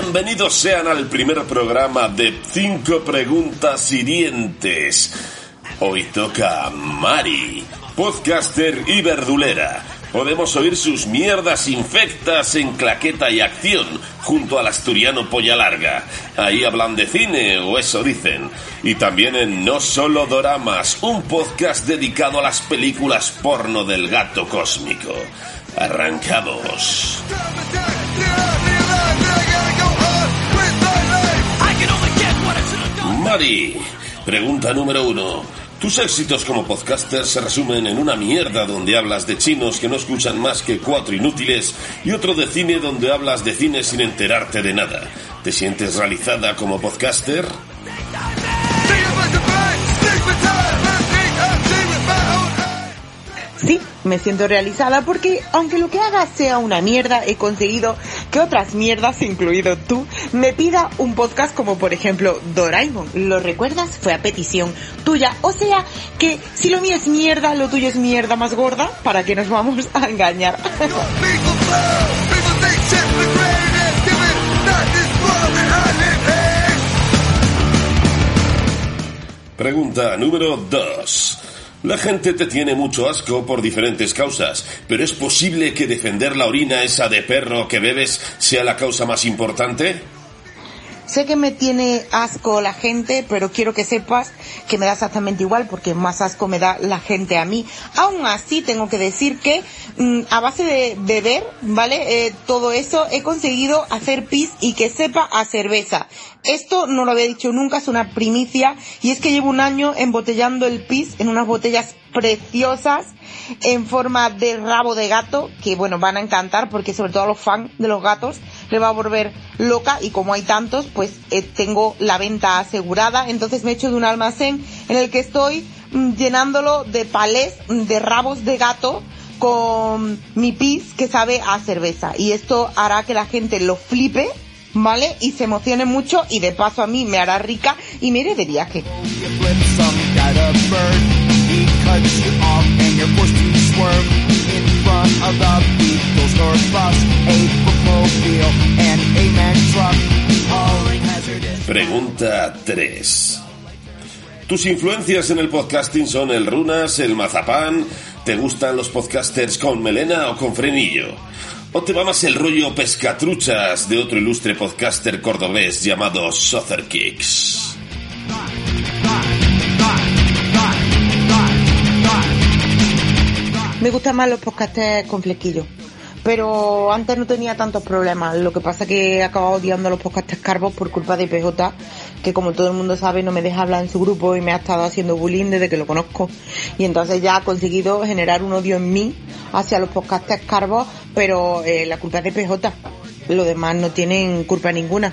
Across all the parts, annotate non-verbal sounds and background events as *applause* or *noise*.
Bienvenidos sean al primer programa de Cinco Preguntas Hirientes. Hoy toca Mari, podcaster y verdulera. Podemos oír sus mierdas infectas en claqueta y acción junto al asturiano Polla Larga. Ahí hablan de cine, o eso dicen. Y también en No Solo Doramas, un podcast dedicado a las películas porno del gato cósmico. Arrancamos. Pregunta número uno. Tus éxitos como podcaster se resumen en una mierda donde hablas de chinos que no escuchan más que cuatro inútiles y otro de cine donde hablas de cine sin enterarte de nada. ¿Te sientes realizada como podcaster? Sí, me siento realizada porque aunque lo que haga sea una mierda, he conseguido que otras mierdas, incluido tú, me pida un podcast como por ejemplo Doraemon. ¿Lo recuerdas? Fue a petición tuya. O sea que si lo mío es mierda, lo tuyo es mierda más gorda, ¿para que nos vamos a engañar? Pregunta número 2. La gente te tiene mucho asco por diferentes causas, pero ¿es posible que defender la orina esa de perro que bebes sea la causa más importante? Sé que me tiene asco la gente, pero quiero que sepas que me da exactamente igual porque más asco me da la gente a mí. Aún así, tengo que decir que mm, a base de beber, ¿vale? Eh, todo eso he conseguido hacer pis y que sepa a cerveza. Esto no lo había dicho nunca, es una primicia y es que llevo un año embotellando el pis en unas botellas preciosas en forma de rabo de gato, que bueno, van a encantar porque sobre todo a los fans de los gatos va a volver loca y como hay tantos, pues eh, tengo la venta asegurada, entonces me he hecho de un almacén en el que estoy mm, llenándolo de palés de rabos de gato con mi pis que sabe a cerveza y esto hará que la gente lo flipe ¿vale? Y se emocione mucho y de paso a mí me hará rica y me iré de viaje. Pregunta 3. Tus influencias en el podcasting son el Runas, el Mazapán. ¿Te gustan los podcasters con melena o con frenillo? ¿O te va más el rollo pescatruchas de otro ilustre podcaster cordobés llamado Sother Kicks? Me gustan más los podcasters con flequillo. Pero antes no tenía tantos problemas. Lo que pasa que he acabado odiando los podcasters carbos por culpa de PJ, que como todo el mundo sabe no me deja hablar en su grupo y me ha estado haciendo bullying desde que lo conozco. Y entonces ya ha conseguido generar un odio en mí hacia los podcasters carbos, pero eh, la culpa es de PJ. Los demás no tienen culpa ninguna.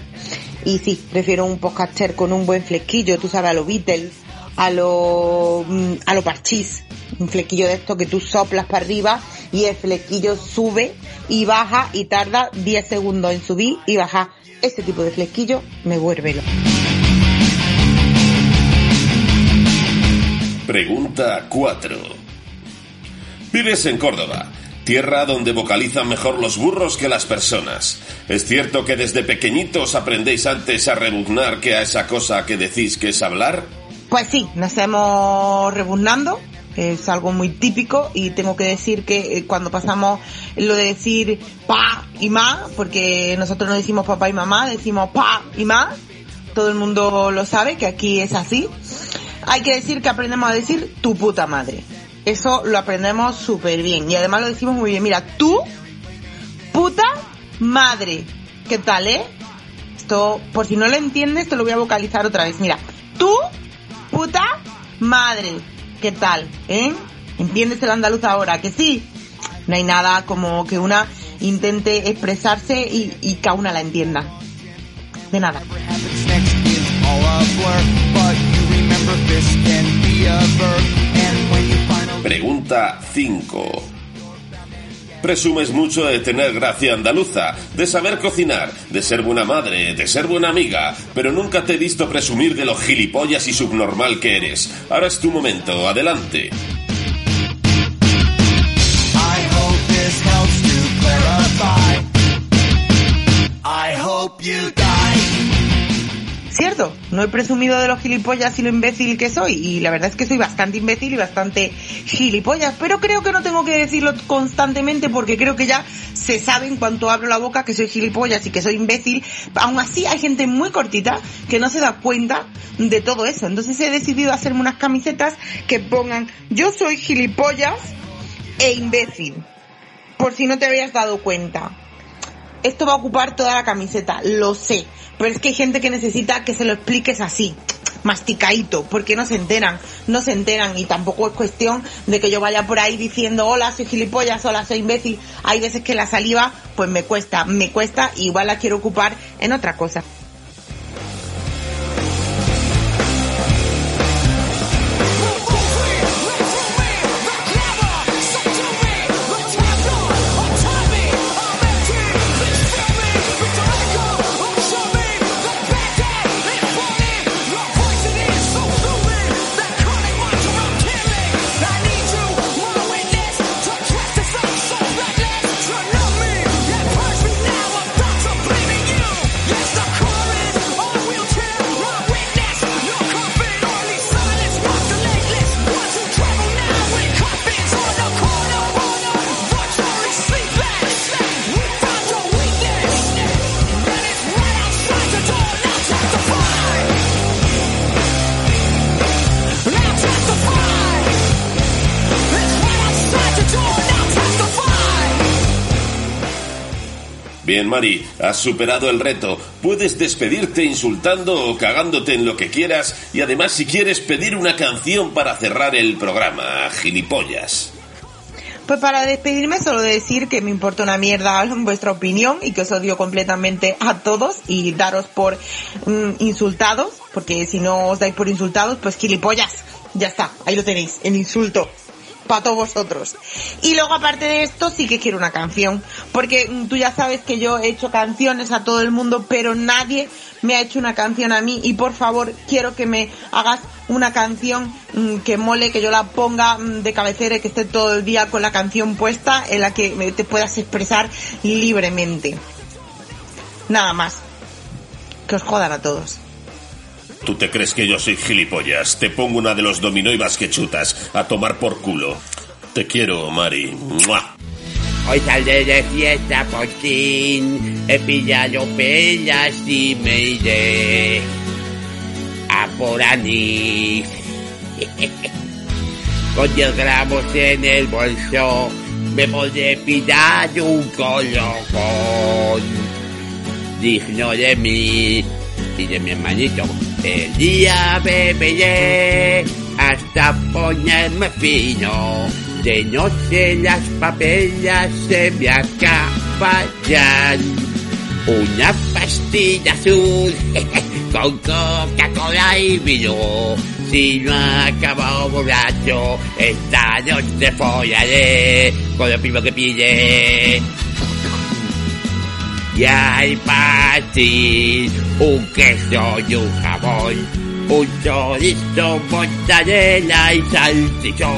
Y sí, prefiero un podcaster con un buen flequillo, tú sabes, a los Beatles, a los, mm, a los parchís. Un flequillo de esto que tú soplas para arriba y el flequillo sube y baja y tarda 10 segundos en subir y bajar. Ese tipo de flequillo me vuelve loco. Pregunta 4. Vives en Córdoba, tierra donde vocalizan mejor los burros que las personas. ¿Es cierto que desde pequeñitos aprendéis antes a rebuznar que a esa cosa que decís que es hablar? Pues sí, nacemos rebuznando, es algo muy típico y tengo que decir que eh, cuando pasamos lo de decir pa y ma, porque nosotros no decimos papá y mamá, decimos pa y ma, todo el mundo lo sabe que aquí es así. Hay que decir que aprendemos a decir tu puta madre. Eso lo aprendemos súper bien y además lo decimos muy bien. Mira, tú, puta madre. ¿Qué tal, eh? Esto, por si no lo entiendes, te lo voy a vocalizar otra vez. Mira, puta madre. ¿Qué tal? ¿Eh? ¿Entiendes el andaluz ahora? ¿Que sí? No hay nada como que una intente expresarse y, y que una la entienda. De nada. Pregunta 5. Presumes mucho de tener gracia andaluza, de saber cocinar, de ser buena madre, de ser buena amiga, pero nunca te he visto presumir de lo gilipollas y subnormal que eres. Ahora es tu momento, adelante. No he presumido de los gilipollas y lo imbécil que soy, y la verdad es que soy bastante imbécil y bastante gilipollas, pero creo que no tengo que decirlo constantemente porque creo que ya se sabe en cuanto abro la boca que soy gilipollas y que soy imbécil. Aún así hay gente muy cortita que no se da cuenta de todo eso. Entonces he decidido hacerme unas camisetas que pongan yo soy gilipollas e imbécil. Por si no te habías dado cuenta. Esto va a ocupar toda la camiseta, lo sé. Pero es que hay gente que necesita que se lo expliques así masticadito, porque no se enteran, no se enteran y tampoco es cuestión de que yo vaya por ahí diciendo hola soy gilipollas, hola soy imbécil, hay veces que la saliva pues me cuesta, me cuesta y igual la quiero ocupar en otra cosa. Bien, Mari, has superado el reto. Puedes despedirte insultando o cagándote en lo que quieras y además si quieres pedir una canción para cerrar el programa, gilipollas. Pues para despedirme solo decir que me importa una mierda vuestra opinión y que os odio completamente a todos y daros por mm, insultados, porque si no os dais por insultados, pues gilipollas. Ya está, ahí lo tenéis, el insulto para todos vosotros. Y luego aparte de esto sí que quiero una canción, porque mm, tú ya sabes que yo he hecho canciones a todo el mundo, pero nadie me ha hecho una canción a mí y por favor quiero que me hagas una canción mm, que mole, que yo la ponga mm, de cabecera y que esté todo el día con la canción puesta en la que te puedas expresar libremente. Nada más. Que os jodan a todos. ¿Tú te crees que yo soy gilipollas? Te pongo una de los dominó y vas que chutas. A tomar por culo. Te quiero, Mari. Hoy saldré de fiesta por fin. He pillado pelas y me iré a por anís. *laughs* Con 10 gramos en el bolso me podré pillar un colocón digno de mí y de mi hermanito. El día beberé hasta ponerme fino. De noche las papelas se me acaban. Una pastilla azul *laughs* con Coca-Cola y vino. Si no acabo borracho, esta noche follaré con lo primo que pille. Y hay para ti un queso y un jabón, un chorizo, mortadela y salchichón.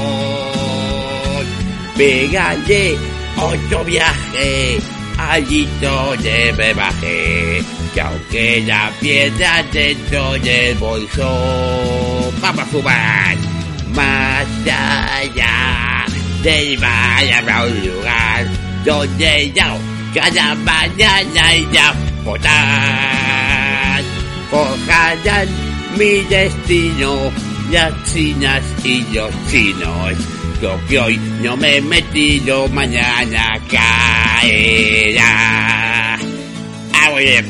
Pégale otro viaje, allí donde me bajé, que aunque la piedra dentro del bolso, vamos a fumar más allá del bar habrá un lugar donde yo cada mañana y a votar. Forjarán mi destino las chinas y los chinos. Lo que hoy no me he metido, mañana caerá. Ah, voy a